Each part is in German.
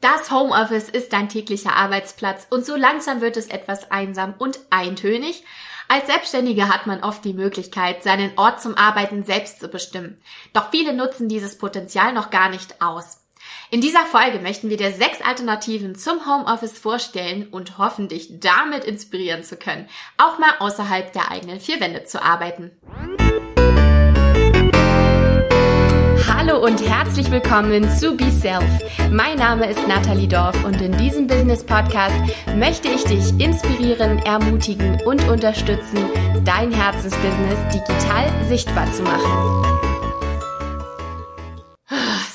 Das Homeoffice ist dein täglicher Arbeitsplatz und so langsam wird es etwas einsam und eintönig. Als Selbstständige hat man oft die Möglichkeit, seinen Ort zum Arbeiten selbst zu bestimmen. Doch viele nutzen dieses Potenzial noch gar nicht aus. In dieser Folge möchten wir dir sechs Alternativen zum Homeoffice vorstellen und hoffen, dich damit inspirieren zu können, auch mal außerhalb der eigenen vier Wände zu arbeiten. Hallo und herzlich willkommen zu Be Self. Mein Name ist Nathalie Dorf und in diesem Business Podcast möchte ich dich inspirieren, ermutigen und unterstützen, dein Herzensbusiness digital sichtbar zu machen.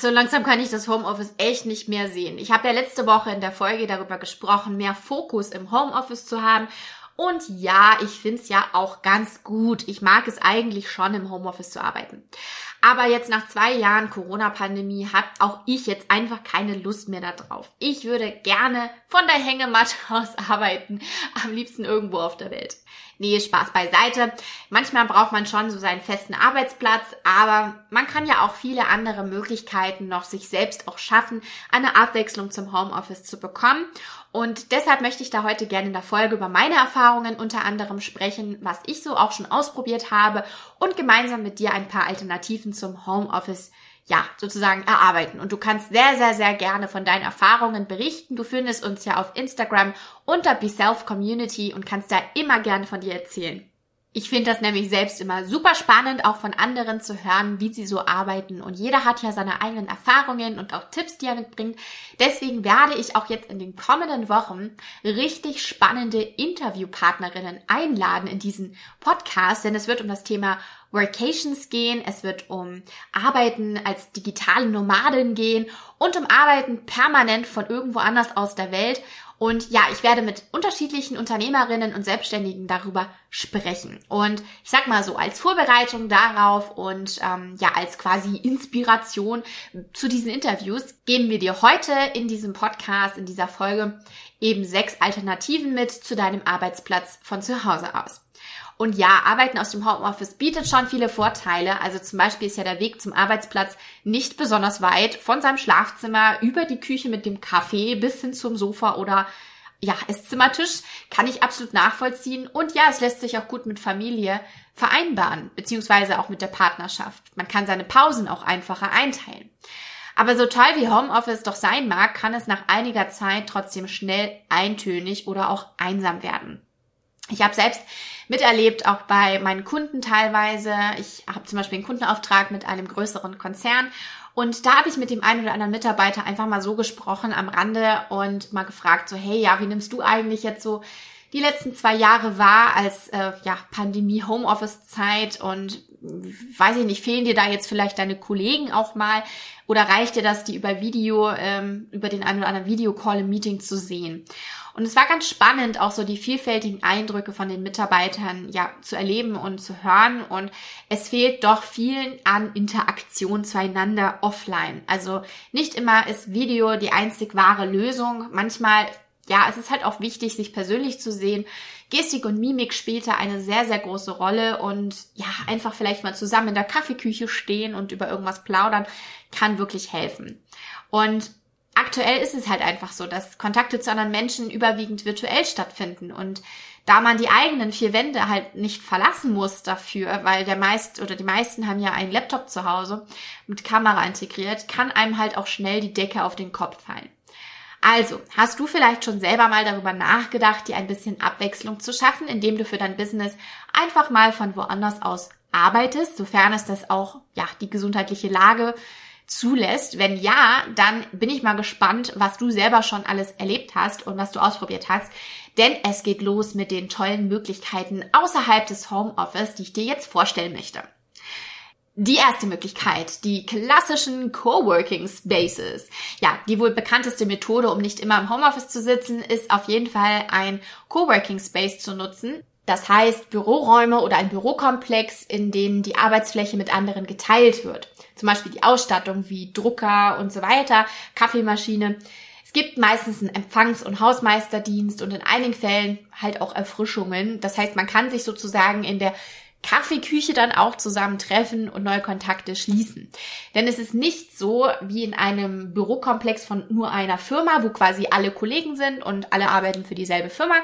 So langsam kann ich das Homeoffice echt nicht mehr sehen. Ich habe ja letzte Woche in der Folge darüber gesprochen, mehr Fokus im Homeoffice zu haben und ja, ich find's ja auch ganz gut. Ich mag es eigentlich schon, im Homeoffice zu arbeiten. Aber jetzt nach zwei Jahren Corona-Pandemie hat auch ich jetzt einfach keine Lust mehr darauf. Ich würde gerne von der Hängematte aus arbeiten, am liebsten irgendwo auf der Welt. Nee, Spaß beiseite. Manchmal braucht man schon so seinen festen Arbeitsplatz, aber man kann ja auch viele andere Möglichkeiten noch sich selbst auch schaffen, eine Abwechslung zum Homeoffice zu bekommen. Und deshalb möchte ich da heute gerne in der Folge über meine Erfahrungen unter anderem sprechen, was ich so auch schon ausprobiert habe und gemeinsam mit dir ein paar Alternativen zum Homeoffice ja, sozusagen erarbeiten. Und du kannst sehr, sehr, sehr gerne von deinen Erfahrungen berichten. Du findest uns ja auf Instagram unter Be Self Community und kannst da immer gerne von dir erzählen. Ich finde das nämlich selbst immer super spannend, auch von anderen zu hören, wie sie so arbeiten. Und jeder hat ja seine eigenen Erfahrungen und auch Tipps, die er mitbringt. Deswegen werde ich auch jetzt in den kommenden Wochen richtig spannende Interviewpartnerinnen einladen in diesen Podcast, denn es wird um das Thema Workations gehen, es wird um Arbeiten als digitale Nomadin gehen und um Arbeiten permanent von irgendwo anders aus der Welt. Und ja, ich werde mit unterschiedlichen Unternehmerinnen und Selbstständigen darüber sprechen. Und ich sag mal so, als Vorbereitung darauf und ähm, ja, als quasi Inspiration zu diesen Interviews geben wir dir heute in diesem Podcast, in dieser Folge eben sechs Alternativen mit zu deinem Arbeitsplatz von zu Hause aus. Und ja, Arbeiten aus dem Homeoffice bietet schon viele Vorteile. Also zum Beispiel ist ja der Weg zum Arbeitsplatz nicht besonders weit von seinem Schlafzimmer über die Küche mit dem Kaffee bis hin zum Sofa oder ja, Esszimmertisch kann ich absolut nachvollziehen. Und ja, es lässt sich auch gut mit Familie vereinbaren, beziehungsweise auch mit der Partnerschaft. Man kann seine Pausen auch einfacher einteilen. Aber so toll wie Homeoffice doch sein mag, kann es nach einiger Zeit trotzdem schnell eintönig oder auch einsam werden. Ich habe selbst miterlebt, auch bei meinen Kunden teilweise. Ich habe zum Beispiel einen Kundenauftrag mit einem größeren Konzern und da habe ich mit dem einen oder anderen Mitarbeiter einfach mal so gesprochen am Rande und mal gefragt, so hey, ja, wie nimmst du eigentlich jetzt so die letzten zwei Jahre wahr als äh, ja, Pandemie-Homeoffice-Zeit und weiß ich nicht, fehlen dir da jetzt vielleicht deine Kollegen auch mal oder reicht dir das, die über Video, ähm, über den einen oder anderen Videocall im Meeting zu sehen? Und es war ganz spannend, auch so die vielfältigen Eindrücke von den Mitarbeitern ja zu erleben und zu hören. Und es fehlt doch vielen an Interaktion zueinander offline. Also nicht immer ist Video die einzig wahre Lösung. Manchmal ja, es ist halt auch wichtig, sich persönlich zu sehen. Gestik und Mimik spielte eine sehr, sehr große Rolle und ja, einfach vielleicht mal zusammen in der Kaffeeküche stehen und über irgendwas plaudern kann wirklich helfen. Und aktuell ist es halt einfach so, dass Kontakte zu anderen Menschen überwiegend virtuell stattfinden und da man die eigenen vier Wände halt nicht verlassen muss dafür, weil der meist oder die meisten haben ja einen Laptop zu Hause mit Kamera integriert, kann einem halt auch schnell die Decke auf den Kopf fallen. Also, hast du vielleicht schon selber mal darüber nachgedacht, dir ein bisschen Abwechslung zu schaffen, indem du für dein Business einfach mal von woanders aus arbeitest, sofern es das auch, ja, die gesundheitliche Lage zulässt. Wenn ja, dann bin ich mal gespannt, was du selber schon alles erlebt hast und was du ausprobiert hast. Denn es geht los mit den tollen Möglichkeiten außerhalb des Homeoffice, die ich dir jetzt vorstellen möchte. Die erste Möglichkeit, die klassischen Coworking Spaces. Ja, die wohl bekannteste Methode, um nicht immer im Homeoffice zu sitzen, ist auf jeden Fall ein Coworking Space zu nutzen. Das heißt Büroräume oder ein Bürokomplex, in denen die Arbeitsfläche mit anderen geteilt wird. Zum Beispiel die Ausstattung wie Drucker und so weiter, Kaffeemaschine. Es gibt meistens einen Empfangs- und Hausmeisterdienst und in einigen Fällen halt auch Erfrischungen. Das heißt, man kann sich sozusagen in der Kaffeeküche dann auch zusammentreffen und neue Kontakte schließen. Denn es ist nicht so wie in einem Bürokomplex von nur einer Firma, wo quasi alle Kollegen sind und alle arbeiten für dieselbe Firma,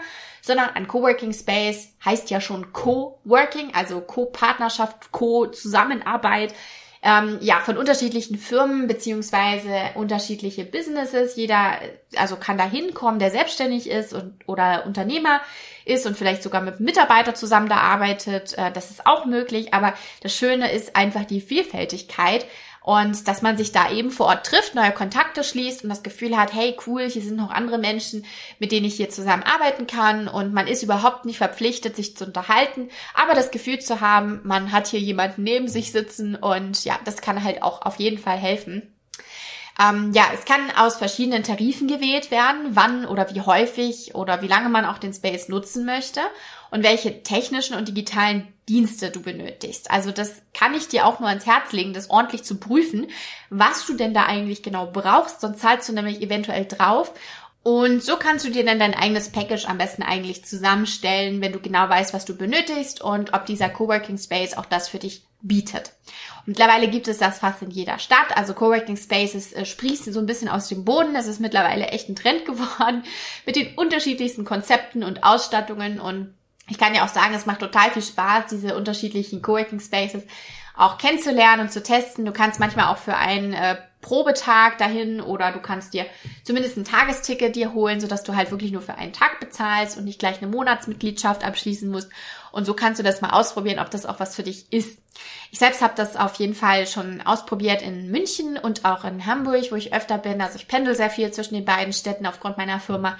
sondern ein Coworking Space heißt ja schon Co-Working, also Co-Partnerschaft, Co-Zusammenarbeit ähm, ja, von unterschiedlichen Firmen beziehungsweise unterschiedliche Businesses. Jeder, also kann da hinkommen, der selbstständig ist und, oder Unternehmer ist und vielleicht sogar mit Mitarbeiter zusammen da arbeitet. Äh, das ist auch möglich. Aber das Schöne ist einfach die Vielfältigkeit und dass man sich da eben vor Ort trifft, neue Kontakte schließt und das Gefühl hat, hey cool, hier sind noch andere Menschen, mit denen ich hier zusammen arbeiten kann und man ist überhaupt nicht verpflichtet, sich zu unterhalten, aber das Gefühl zu haben, man hat hier jemanden neben sich sitzen und ja, das kann halt auch auf jeden Fall helfen. Ähm, ja, es kann aus verschiedenen Tarifen gewählt werden, wann oder wie häufig oder wie lange man auch den Space nutzen möchte und welche technischen und digitalen Dienste du benötigst. Also das kann ich dir auch nur ans Herz legen, das ordentlich zu prüfen, was du denn da eigentlich genau brauchst, sonst zahlst du nämlich eventuell drauf und so kannst du dir dann dein eigenes Package am besten eigentlich zusammenstellen, wenn du genau weißt, was du benötigst und ob dieser Coworking Space auch das für dich bietet. Mittlerweile gibt es das fast in jeder Stadt. Also Coworking Spaces äh, sprießen so ein bisschen aus dem Boden. Das ist mittlerweile echt ein Trend geworden mit den unterschiedlichsten Konzepten und Ausstattungen. Und ich kann ja auch sagen, es macht total viel Spaß, diese unterschiedlichen Coworking Spaces auch kennenzulernen und zu testen. Du kannst manchmal auch für einen äh, Probetag dahin oder du kannst dir zumindest ein Tagesticket dir holen, sodass du halt wirklich nur für einen Tag bezahlst und nicht gleich eine Monatsmitgliedschaft abschließen musst. Und so kannst du das mal ausprobieren, ob das auch was für dich ist. Ich selbst habe das auf jeden Fall schon ausprobiert in München und auch in Hamburg, wo ich öfter bin. Also ich pendel sehr viel zwischen den beiden Städten aufgrund meiner Firma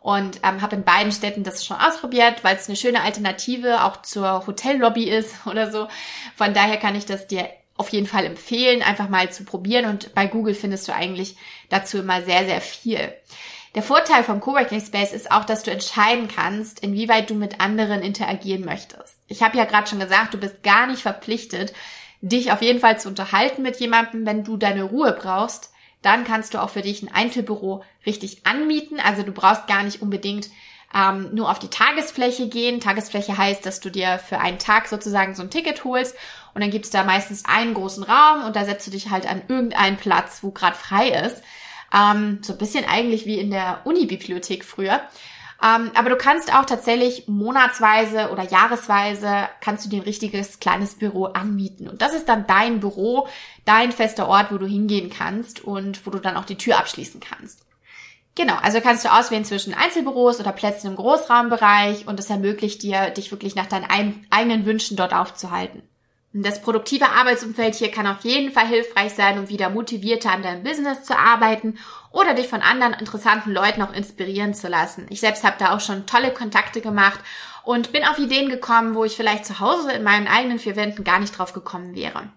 und ähm, habe in beiden Städten das schon ausprobiert, weil es eine schöne Alternative auch zur Hotellobby ist oder so. Von daher kann ich das dir auf jeden Fall empfehlen, einfach mal zu probieren und bei Google findest du eigentlich dazu immer sehr, sehr viel. Der Vorteil vom Coworking Space ist auch, dass du entscheiden kannst, inwieweit du mit anderen interagieren möchtest. Ich habe ja gerade schon gesagt, du bist gar nicht verpflichtet, dich auf jeden Fall zu unterhalten mit jemandem, wenn du deine Ruhe brauchst dann kannst du auch für dich ein Einzelbüro richtig anmieten. Also du brauchst gar nicht unbedingt ähm, nur auf die Tagesfläche gehen. Tagesfläche heißt, dass du dir für einen Tag sozusagen so ein Ticket holst und dann gibt's da meistens einen großen Raum und da setzt du dich halt an irgendeinen Platz, wo gerade frei ist. Ähm, so ein bisschen eigentlich wie in der Unibibliothek früher. Ähm, aber du kannst auch tatsächlich monatsweise oder jahresweise kannst du dir ein richtiges kleines Büro anmieten. Und das ist dann dein Büro, dein fester Ort, wo du hingehen kannst und wo du dann auch die Tür abschließen kannst. Genau, also kannst du auswählen zwischen Einzelbüros oder Plätzen im Großraumbereich und es ermöglicht dir, dich wirklich nach deinen eigenen Wünschen dort aufzuhalten. Das produktive Arbeitsumfeld hier kann auf jeden Fall hilfreich sein, um wieder motivierter an deinem Business zu arbeiten oder dich von anderen interessanten Leuten auch inspirieren zu lassen. Ich selbst habe da auch schon tolle Kontakte gemacht und bin auf Ideen gekommen, wo ich vielleicht zu Hause in meinen eigenen vier Wänden gar nicht drauf gekommen wäre.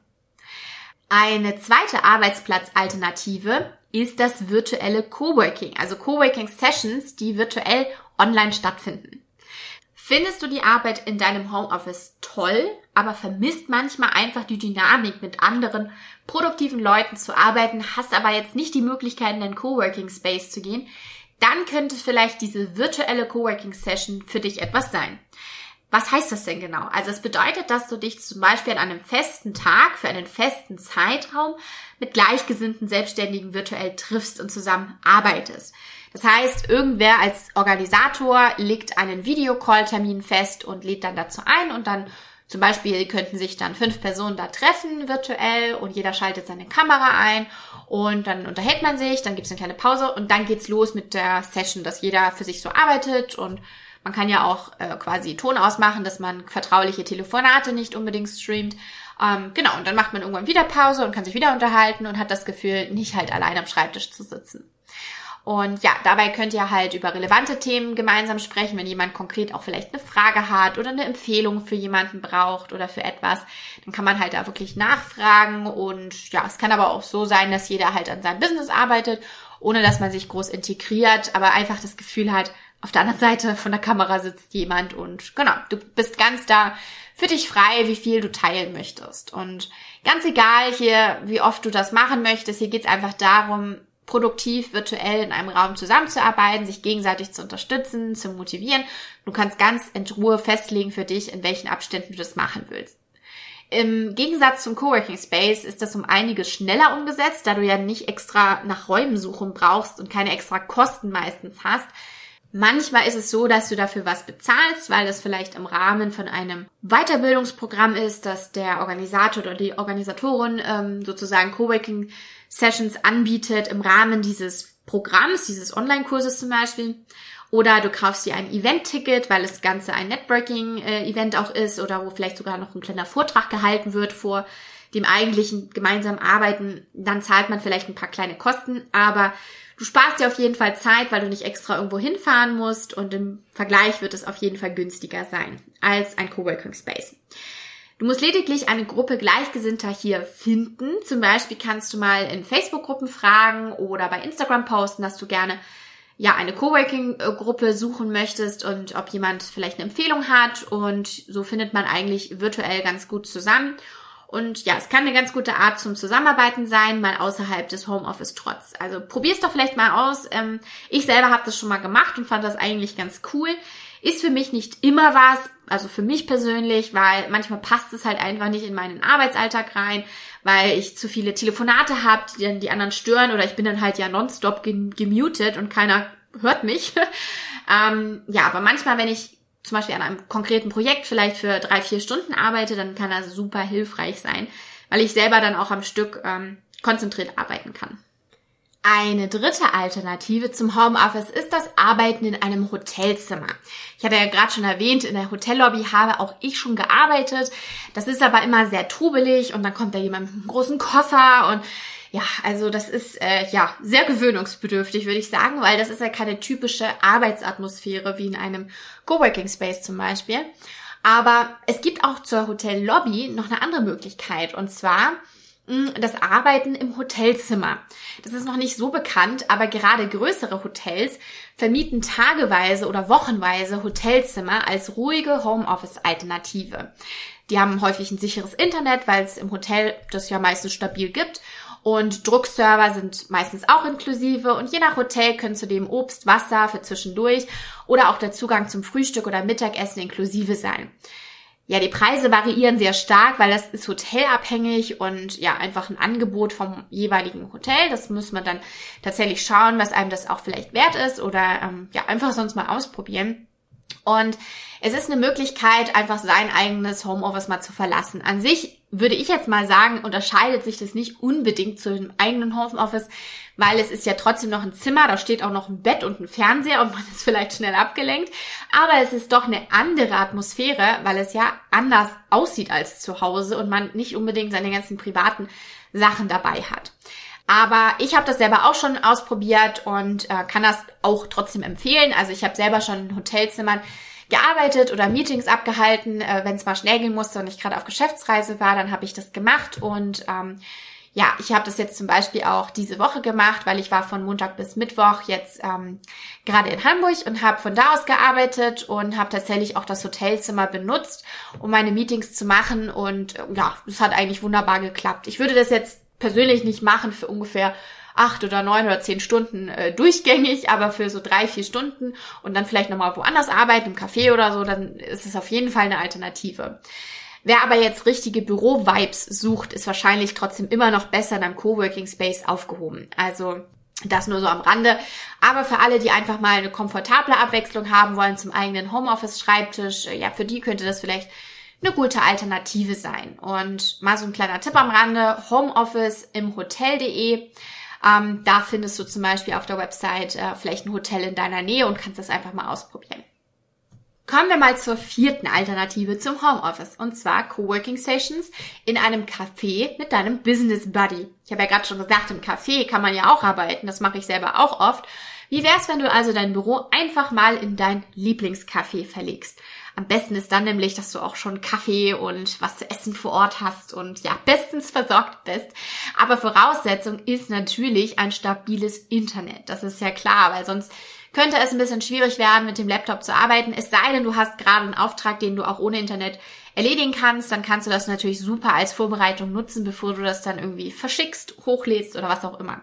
Eine zweite Arbeitsplatzalternative ist das virtuelle Coworking, also Coworking Sessions, die virtuell online stattfinden. Findest du die Arbeit in deinem Homeoffice toll, aber vermisst manchmal einfach die Dynamik mit anderen produktiven Leuten zu arbeiten, hast aber jetzt nicht die Möglichkeit in deinen Coworking Space zu gehen, dann könnte vielleicht diese virtuelle Coworking Session für dich etwas sein. Was heißt das denn genau? Also es bedeutet, dass du dich zum Beispiel an einem festen Tag für einen festen Zeitraum mit gleichgesinnten Selbstständigen virtuell triffst und zusammen arbeitest. Das heißt, irgendwer als Organisator legt einen Videocall-Termin fest und lädt dann dazu ein und dann zum Beispiel könnten sich dann fünf Personen da treffen virtuell und jeder schaltet seine Kamera ein und dann unterhält man sich, dann gibt es eine kleine Pause und dann geht's los mit der Session, dass jeder für sich so arbeitet und man kann ja auch äh, quasi Ton ausmachen, dass man vertrauliche Telefonate nicht unbedingt streamt. Ähm, genau, und dann macht man irgendwann wieder Pause und kann sich wieder unterhalten und hat das Gefühl, nicht halt allein am Schreibtisch zu sitzen. Und ja, dabei könnt ihr halt über relevante Themen gemeinsam sprechen, wenn jemand konkret auch vielleicht eine Frage hat oder eine Empfehlung für jemanden braucht oder für etwas, dann kann man halt da wirklich nachfragen und ja, es kann aber auch so sein, dass jeder halt an seinem Business arbeitet, ohne dass man sich groß integriert, aber einfach das Gefühl hat, auf der anderen Seite von der Kamera sitzt jemand und genau, du bist ganz da für dich frei, wie viel du teilen möchtest. Und ganz egal hier, wie oft du das machen möchtest, hier geht's einfach darum, produktiv virtuell in einem Raum zusammenzuarbeiten, sich gegenseitig zu unterstützen, zu motivieren. Du kannst ganz in Ruhe festlegen für dich, in welchen Abständen du das machen willst. Im Gegensatz zum Coworking Space ist das um einiges schneller umgesetzt, da du ja nicht extra nach Räumen suchen brauchst und keine extra Kosten meistens hast. Manchmal ist es so, dass du dafür was bezahlst, weil das vielleicht im Rahmen von einem Weiterbildungsprogramm ist, dass der Organisator oder die Organisatorin ähm, sozusagen Coworking Sessions anbietet im Rahmen dieses Programms, dieses Online-Kurses zum Beispiel. Oder du kaufst dir ein Event-Ticket, weil das Ganze ein Networking-Event auch ist oder wo vielleicht sogar noch ein kleiner Vortrag gehalten wird vor dem eigentlichen gemeinsamen Arbeiten. Dann zahlt man vielleicht ein paar kleine Kosten, aber du sparst dir auf jeden Fall Zeit, weil du nicht extra irgendwo hinfahren musst und im Vergleich wird es auf jeden Fall günstiger sein als ein Coworking Space. Du musst lediglich eine Gruppe Gleichgesinnter hier finden. Zum Beispiel kannst du mal in Facebook-Gruppen fragen oder bei Instagram posten, dass du gerne ja eine Coworking-Gruppe suchen möchtest und ob jemand vielleicht eine Empfehlung hat und so findet man eigentlich virtuell ganz gut zusammen. Und ja, es kann eine ganz gute Art zum Zusammenarbeiten sein, mal außerhalb des Homeoffice trotz. Also probier's doch vielleicht mal aus. Ähm, ich selber habe das schon mal gemacht und fand das eigentlich ganz cool. Ist für mich nicht immer was, also für mich persönlich, weil manchmal passt es halt einfach nicht in meinen Arbeitsalltag rein, weil ich zu viele Telefonate habe, die dann die anderen stören oder ich bin dann halt ja nonstop gemutet und keiner hört mich. ähm, ja, aber manchmal, wenn ich zum Beispiel an einem konkreten Projekt vielleicht für drei, vier Stunden arbeite, dann kann das super hilfreich sein, weil ich selber dann auch am Stück ähm, konzentriert arbeiten kann. Eine dritte Alternative zum Homeoffice ist das Arbeiten in einem Hotelzimmer. Ich hatte ja gerade schon erwähnt, in der Hotellobby habe auch ich schon gearbeitet. Das ist aber immer sehr trubelig und dann kommt da jemand mit einem großen Koffer und ja, also das ist äh, ja sehr gewöhnungsbedürftig, würde ich sagen, weil das ist ja keine typische Arbeitsatmosphäre wie in einem Coworking Space zum Beispiel. Aber es gibt auch zur Hotellobby noch eine andere Möglichkeit und zwar hm, das Arbeiten im Hotelzimmer. Das ist noch nicht so bekannt, aber gerade größere Hotels vermieten tageweise oder wochenweise Hotelzimmer als ruhige Homeoffice-Alternative. Die haben häufig ein sicheres Internet, weil es im Hotel das ja meistens stabil gibt. Und Druckserver sind meistens auch inklusive und je nach Hotel können zudem Obst, Wasser für zwischendurch oder auch der Zugang zum Frühstück oder Mittagessen inklusive sein. Ja, die Preise variieren sehr stark, weil das ist hotelabhängig und ja, einfach ein Angebot vom jeweiligen Hotel. Das muss man dann tatsächlich schauen, was einem das auch vielleicht wert ist oder ähm, ja, einfach sonst mal ausprobieren. Und es ist eine Möglichkeit, einfach sein eigenes Homeoffice mal zu verlassen. An sich würde ich jetzt mal sagen, unterscheidet sich das nicht unbedingt zu dem eigenen Homeoffice, weil es ist ja trotzdem noch ein Zimmer, da steht auch noch ein Bett und ein Fernseher und man ist vielleicht schnell abgelenkt. Aber es ist doch eine andere Atmosphäre, weil es ja anders aussieht als zu Hause und man nicht unbedingt seine ganzen privaten Sachen dabei hat. Aber ich habe das selber auch schon ausprobiert und äh, kann das auch trotzdem empfehlen. Also ich habe selber schon in Hotelzimmern gearbeitet oder Meetings abgehalten, äh, wenn es mal schnell gehen musste und ich gerade auf Geschäftsreise war, dann habe ich das gemacht und ähm, ja, ich habe das jetzt zum Beispiel auch diese Woche gemacht, weil ich war von Montag bis Mittwoch jetzt ähm, gerade in Hamburg und habe von da aus gearbeitet und habe tatsächlich auch das Hotelzimmer benutzt, um meine Meetings zu machen und äh, ja, es hat eigentlich wunderbar geklappt. Ich würde das jetzt persönlich nicht machen für ungefähr acht oder neun oder zehn Stunden äh, durchgängig, aber für so drei, vier Stunden und dann vielleicht nochmal woanders arbeiten, im Café oder so, dann ist es auf jeden Fall eine Alternative. Wer aber jetzt richtige Büro-Vibes sucht, ist wahrscheinlich trotzdem immer noch besser in einem Coworking Space aufgehoben. Also das nur so am Rande. Aber für alle, die einfach mal eine komfortable Abwechslung haben wollen zum eigenen Homeoffice-Schreibtisch, äh, ja, für die könnte das vielleicht eine gute Alternative sein. Und mal so ein kleiner Tipp am Rande, Homeoffice im Hotel.de. Ähm, da findest du zum Beispiel auf der Website äh, vielleicht ein Hotel in deiner Nähe und kannst das einfach mal ausprobieren. Kommen wir mal zur vierten Alternative zum Homeoffice und zwar Coworking Sessions in einem Café mit deinem Business Buddy. Ich habe ja gerade schon gesagt, im Café kann man ja auch arbeiten, das mache ich selber auch oft. Wie wär's, wenn du also dein Büro einfach mal in dein Lieblingscafé verlegst? Am besten ist dann nämlich, dass du auch schon Kaffee und was zu essen vor Ort hast und ja, bestens versorgt bist. Aber Voraussetzung ist natürlich ein stabiles Internet. Das ist ja klar, weil sonst könnte es ein bisschen schwierig werden, mit dem Laptop zu arbeiten. Es sei denn, du hast gerade einen Auftrag, den du auch ohne Internet erledigen kannst, dann kannst du das natürlich super als Vorbereitung nutzen, bevor du das dann irgendwie verschickst, hochlädst oder was auch immer.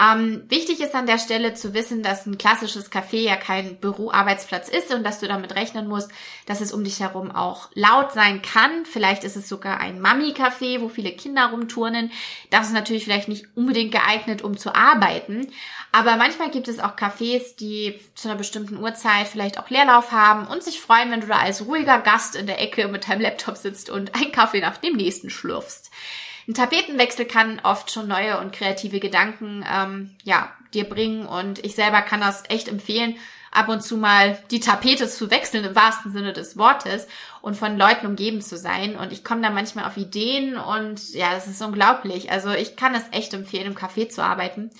Ähm, wichtig ist an der Stelle zu wissen, dass ein klassisches Café ja kein Büroarbeitsplatz ist und dass du damit rechnen musst, dass es um dich herum auch laut sein kann. Vielleicht ist es sogar ein Mami-Café, wo viele Kinder rumturnen. Das ist natürlich vielleicht nicht unbedingt geeignet, um zu arbeiten. Aber manchmal gibt es auch Cafés, die zu einer bestimmten Uhrzeit vielleicht auch Leerlauf haben und sich freuen, wenn du da als ruhiger Gast in der Ecke mit deinem Laptop sitzt und einen Kaffee nach dem nächsten schlürfst. Ein Tapetenwechsel kann oft schon neue und kreative Gedanken ähm, ja, dir bringen und ich selber kann das echt empfehlen, ab und zu mal die Tapete zu wechseln im wahrsten Sinne des Wortes und von Leuten umgeben zu sein. Und ich komme da manchmal auf Ideen und ja, das ist unglaublich. Also ich kann es echt empfehlen, im Café zu arbeiten.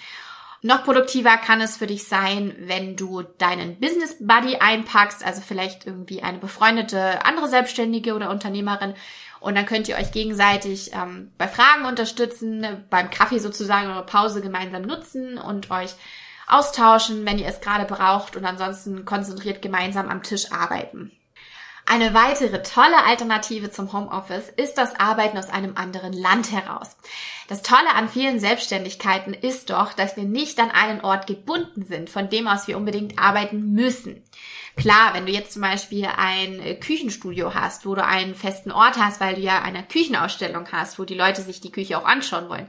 Noch produktiver kann es für dich sein, wenn du deinen Business Buddy einpackst, also vielleicht irgendwie eine befreundete andere Selbstständige oder Unternehmerin. Und dann könnt ihr euch gegenseitig ähm, bei Fragen unterstützen, beim Kaffee sozusagen eure Pause gemeinsam nutzen und euch austauschen, wenn ihr es gerade braucht und ansonsten konzentriert gemeinsam am Tisch arbeiten. Eine weitere tolle Alternative zum Homeoffice ist das Arbeiten aus einem anderen Land heraus. Das Tolle an vielen Selbstständigkeiten ist doch, dass wir nicht an einen Ort gebunden sind, von dem aus wir unbedingt arbeiten müssen. Klar, wenn du jetzt zum Beispiel ein Küchenstudio hast, wo du einen festen Ort hast, weil du ja eine Küchenausstellung hast, wo die Leute sich die Küche auch anschauen wollen,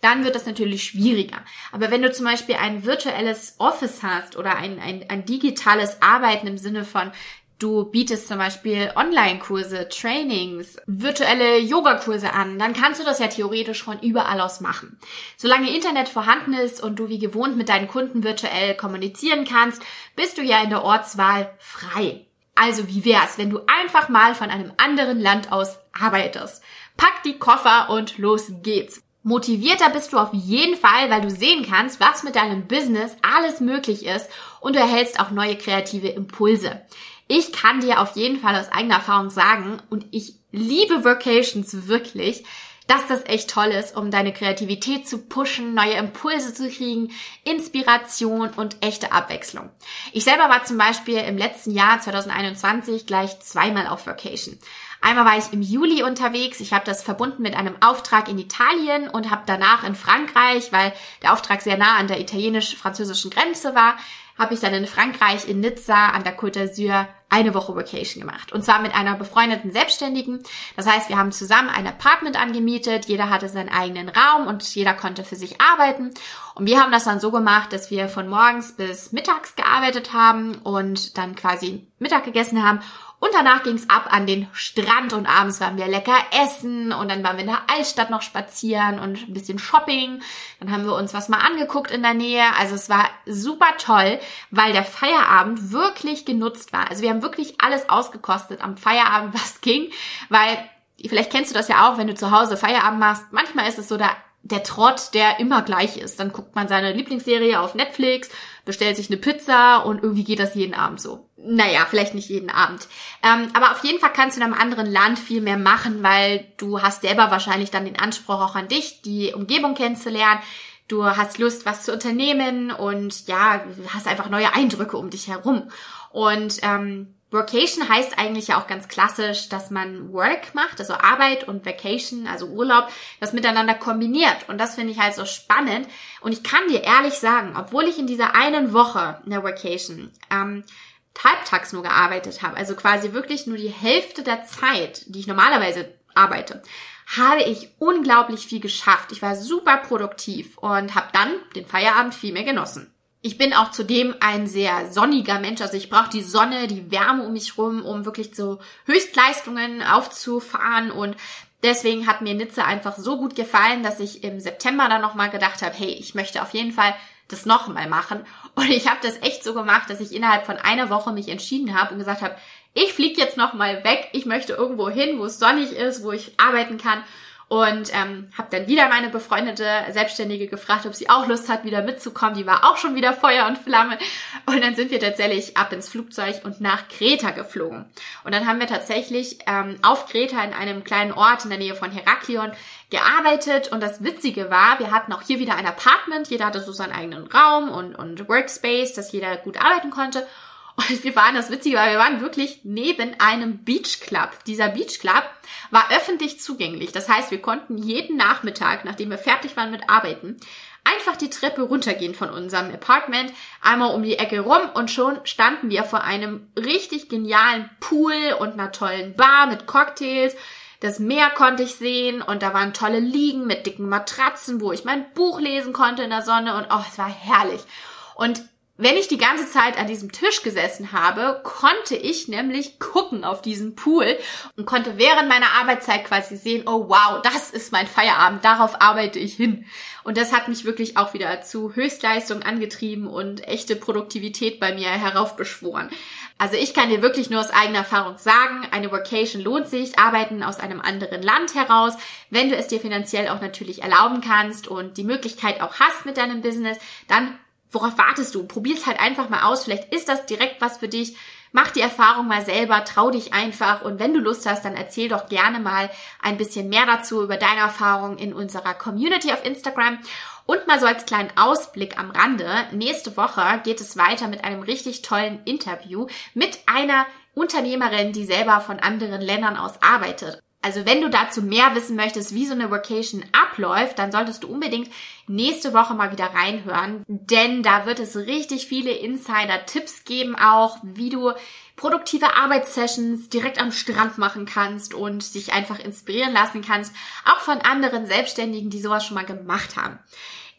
dann wird das natürlich schwieriger. Aber wenn du zum Beispiel ein virtuelles Office hast oder ein, ein, ein digitales Arbeiten im Sinne von, Du bietest zum Beispiel Online-Kurse, Trainings, virtuelle Yogakurse an, dann kannst du das ja theoretisch von überall aus machen. Solange Internet vorhanden ist und du wie gewohnt mit deinen Kunden virtuell kommunizieren kannst, bist du ja in der Ortswahl frei. Also wie wär's, wenn du einfach mal von einem anderen Land aus arbeitest? Pack die Koffer und los geht's. Motivierter bist du auf jeden Fall, weil du sehen kannst, was mit deinem Business alles möglich ist und du erhältst auch neue kreative Impulse. Ich kann dir auf jeden Fall aus eigener Erfahrung sagen und ich liebe Vacations wirklich, dass das echt toll ist, um deine Kreativität zu pushen, neue Impulse zu kriegen, Inspiration und echte Abwechslung. Ich selber war zum Beispiel im letzten Jahr 2021 gleich zweimal auf Vacation. Einmal war ich im Juli unterwegs. Ich habe das verbunden mit einem Auftrag in Italien und habe danach in Frankreich, weil der Auftrag sehr nah an der italienisch-französischen Grenze war, habe ich dann in Frankreich in Nizza an der Côte d'Azur eine Woche Vacation gemacht. Und zwar mit einer befreundeten Selbstständigen. Das heißt, wir haben zusammen ein Apartment angemietet. Jeder hatte seinen eigenen Raum und jeder konnte für sich arbeiten. Und wir haben das dann so gemacht, dass wir von morgens bis mittags gearbeitet haben und dann quasi Mittag gegessen haben und danach ging's ab an den Strand und abends waren wir lecker essen und dann waren wir in der Altstadt noch spazieren und ein bisschen Shopping. Dann haben wir uns was mal angeguckt in der Nähe. Also es war super toll, weil der Feierabend wirklich genutzt war. Also wir haben wirklich alles ausgekostet am Feierabend, was ging, weil vielleicht kennst du das ja auch, wenn du zu Hause Feierabend machst. Manchmal ist es so der der Trott, der immer gleich ist. Dann guckt man seine Lieblingsserie auf Netflix, bestellt sich eine Pizza und irgendwie geht das jeden Abend so. Naja, vielleicht nicht jeden Abend. Ähm, aber auf jeden Fall kannst du in einem anderen Land viel mehr machen, weil du hast selber wahrscheinlich dann den Anspruch auch an dich, die Umgebung kennenzulernen. Du hast Lust, was zu unternehmen und ja, hast einfach neue Eindrücke um dich herum. Und ähm, Workation heißt eigentlich ja auch ganz klassisch, dass man Work macht, also Arbeit und Vacation, also Urlaub, das miteinander kombiniert. Und das finde ich halt so spannend. Und ich kann dir ehrlich sagen, obwohl ich in dieser einen Woche in der Vacation ähm, halbtags nur gearbeitet habe, also quasi wirklich nur die Hälfte der Zeit, die ich normalerweise arbeite, habe ich unglaublich viel geschafft. Ich war super produktiv und habe dann den Feierabend viel mehr genossen. Ich bin auch zudem ein sehr sonniger Mensch. Also ich brauche die Sonne, die Wärme um mich rum, um wirklich zu Höchstleistungen aufzufahren. Und deswegen hat mir Nizza einfach so gut gefallen, dass ich im September dann nochmal gedacht habe, hey, ich möchte auf jeden Fall das nochmal machen. Und ich habe das echt so gemacht, dass ich innerhalb von einer Woche mich entschieden habe und gesagt habe, ich fliege jetzt nochmal weg. Ich möchte irgendwo hin, wo es sonnig ist, wo ich arbeiten kann und ähm, habe dann wieder meine befreundete Selbstständige gefragt, ob sie auch Lust hat, wieder mitzukommen. Die war auch schon wieder Feuer und Flamme. Und dann sind wir tatsächlich ab ins Flugzeug und nach Kreta geflogen. Und dann haben wir tatsächlich ähm, auf Kreta in einem kleinen Ort in der Nähe von Heraklion gearbeitet. Und das Witzige war, wir hatten auch hier wieder ein Apartment. Jeder hatte so seinen eigenen Raum und, und Workspace, dass jeder gut arbeiten konnte. Und wir waren das Witzige, weil wir waren wirklich neben einem Beach Club. Dieser Beach Club war öffentlich zugänglich. Das heißt, wir konnten jeden Nachmittag, nachdem wir fertig waren mit Arbeiten, einfach die Treppe runtergehen von unserem Apartment, einmal um die Ecke rum und schon standen wir vor einem richtig genialen Pool und einer tollen Bar mit Cocktails. Das Meer konnte ich sehen und da waren tolle Liegen mit dicken Matratzen, wo ich mein Buch lesen konnte in der Sonne und oh, es war herrlich. Und wenn ich die ganze Zeit an diesem Tisch gesessen habe, konnte ich nämlich gucken auf diesen Pool und konnte während meiner Arbeitszeit quasi sehen, oh wow, das ist mein Feierabend, darauf arbeite ich hin. Und das hat mich wirklich auch wieder zu Höchstleistung angetrieben und echte Produktivität bei mir heraufbeschworen. Also ich kann dir wirklich nur aus eigener Erfahrung sagen, eine Vacation lohnt sich, arbeiten aus einem anderen Land heraus, wenn du es dir finanziell auch natürlich erlauben kannst und die Möglichkeit auch hast mit deinem Business, dann worauf wartest du? Probier's halt einfach mal aus. Vielleicht ist das direkt was für dich. Mach die Erfahrung mal selber, trau dich einfach und wenn du Lust hast, dann erzähl doch gerne mal ein bisschen mehr dazu über deine Erfahrungen in unserer Community auf Instagram. Und mal so als kleinen Ausblick am Rande, nächste Woche geht es weiter mit einem richtig tollen Interview mit einer Unternehmerin, die selber von anderen Ländern aus arbeitet. Also wenn du dazu mehr wissen möchtest, wie so eine Vacation abläuft, dann solltest du unbedingt nächste Woche mal wieder reinhören, denn da wird es richtig viele Insider-Tipps geben, auch wie du produktive Arbeitssessions direkt am Strand machen kannst und dich einfach inspirieren lassen kannst, auch von anderen Selbstständigen, die sowas schon mal gemacht haben.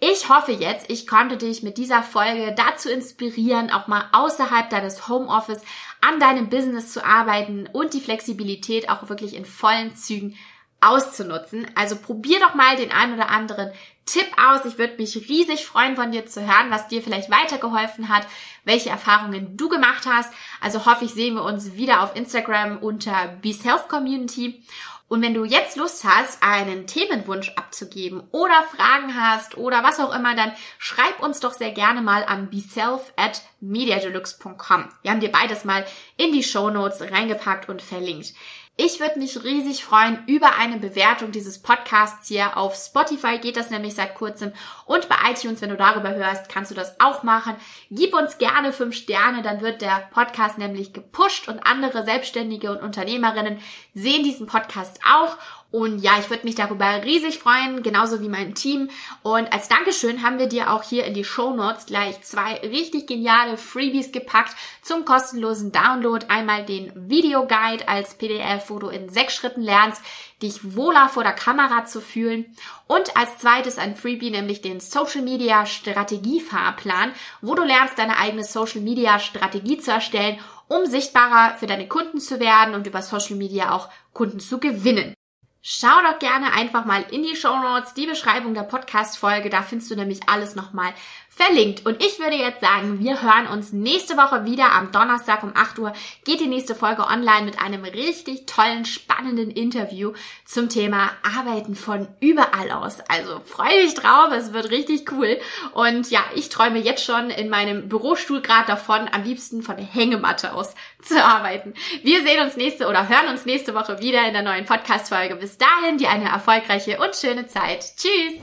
Ich hoffe jetzt, ich konnte dich mit dieser Folge dazu inspirieren, auch mal außerhalb deines Homeoffice an deinem Business zu arbeiten und die Flexibilität auch wirklich in vollen Zügen auszunutzen. Also probier doch mal den ein oder anderen Tipp aus. Ich würde mich riesig freuen, von dir zu hören, was dir vielleicht weitergeholfen hat, welche Erfahrungen du gemacht hast. Also hoffe ich, sehen wir uns wieder auf Instagram unter Be Self Community. Und wenn du jetzt Lust hast, einen Themenwunsch abzugeben oder Fragen hast oder was auch immer, dann schreib uns doch sehr gerne mal an beself at mediadeluxe.com. Wir haben dir beides mal in die Show Notes reingepackt und verlinkt. Ich würde mich riesig freuen über eine Bewertung dieses Podcasts hier. Auf Spotify geht das nämlich seit kurzem und bei iTunes, wenn du darüber hörst, kannst du das auch machen. Gib uns gerne fünf Sterne, dann wird der Podcast nämlich gepusht und andere Selbstständige und Unternehmerinnen sehen diesen Podcast auch und ja, ich würde mich darüber riesig freuen, genauso wie mein Team. Und als Dankeschön haben wir dir auch hier in die Show Notes gleich zwei richtig geniale Freebies gepackt zum kostenlosen Download. Einmal den Videoguide als PDF, wo du in sechs Schritten lernst, dich wohler vor der Kamera zu fühlen. Und als zweites ein Freebie, nämlich den Social Media Strategiefahrplan, wo du lernst, deine eigene Social Media Strategie zu erstellen, um sichtbarer für deine Kunden zu werden und über Social Media auch Kunden zu gewinnen. Schau doch gerne einfach mal in die Show Notes, die Beschreibung der Podcast-Folge. Da findest du nämlich alles nochmal verlinkt. Und ich würde jetzt sagen, wir hören uns nächste Woche wieder am Donnerstag um 8 Uhr. Geht die nächste Folge online mit einem richtig tollen, spannenden Interview zum Thema Arbeiten von überall aus. Also freu dich drauf, es wird richtig cool. Und ja, ich träume jetzt schon in meinem Bürostuhl gerade davon, am liebsten von der Hängematte aus zu arbeiten. Wir sehen uns nächste oder hören uns nächste Woche wieder in der neuen Podcast-Folge. Bis dahin, dir eine erfolgreiche und schöne Zeit. Tschüss!